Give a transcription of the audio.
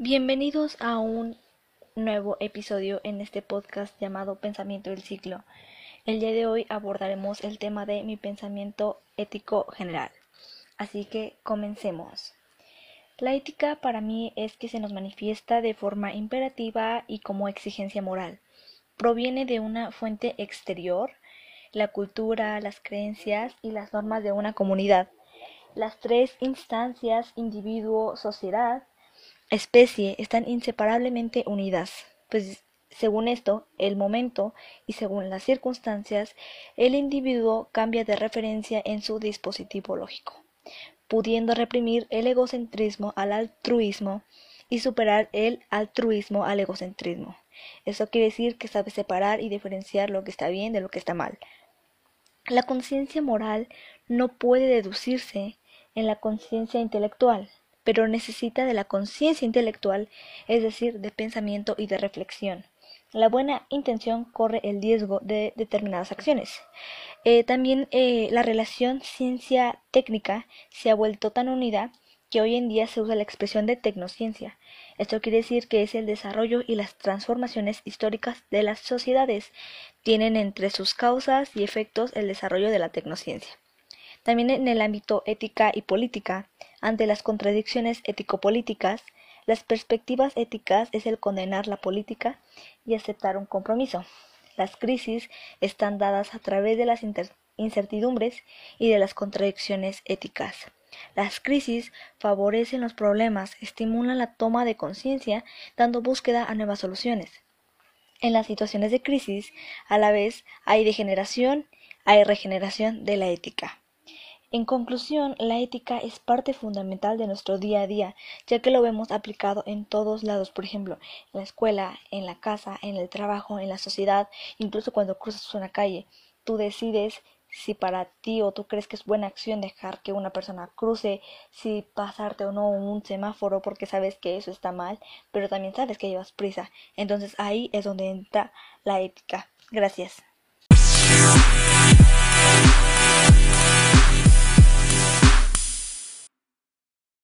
Bienvenidos a un nuevo episodio en este podcast llamado Pensamiento del Ciclo. El día de hoy abordaremos el tema de mi pensamiento ético general. Así que comencemos. La ética para mí es que se nos manifiesta de forma imperativa y como exigencia moral. Proviene de una fuente exterior, la cultura, las creencias y las normas de una comunidad. Las tres instancias, individuo, sociedad, especie están inseparablemente unidas, pues según esto, el momento y según las circunstancias, el individuo cambia de referencia en su dispositivo lógico, pudiendo reprimir el egocentrismo al altruismo y superar el altruismo al egocentrismo. Eso quiere decir que sabe separar y diferenciar lo que está bien de lo que está mal. La conciencia moral no puede deducirse en la conciencia intelectual, pero necesita de la conciencia intelectual, es decir, de pensamiento y de reflexión. La buena intención corre el riesgo de determinadas acciones. Eh, también eh, la relación ciencia-técnica se ha vuelto tan unida que hoy en día se usa la expresión de tecnociencia. Esto quiere decir que es el desarrollo y las transformaciones históricas de las sociedades. Tienen entre sus causas y efectos el desarrollo de la tecnociencia. También en el ámbito ética y política, ante las contradicciones ético-políticas, las perspectivas éticas es el condenar la política y aceptar un compromiso. Las crisis están dadas a través de las incertidumbres y de las contradicciones éticas. Las crisis favorecen los problemas, estimulan la toma de conciencia, dando búsqueda a nuevas soluciones. En las situaciones de crisis, a la vez, hay degeneración, hay regeneración de la ética. En conclusión, la ética es parte fundamental de nuestro día a día, ya que lo vemos aplicado en todos lados, por ejemplo, en la escuela, en la casa, en el trabajo, en la sociedad, incluso cuando cruzas una calle. Tú decides si para ti o tú crees que es buena acción dejar que una persona cruce, si pasarte o no un semáforo porque sabes que eso está mal, pero también sabes que llevas prisa. Entonces ahí es donde entra la ética. Gracias.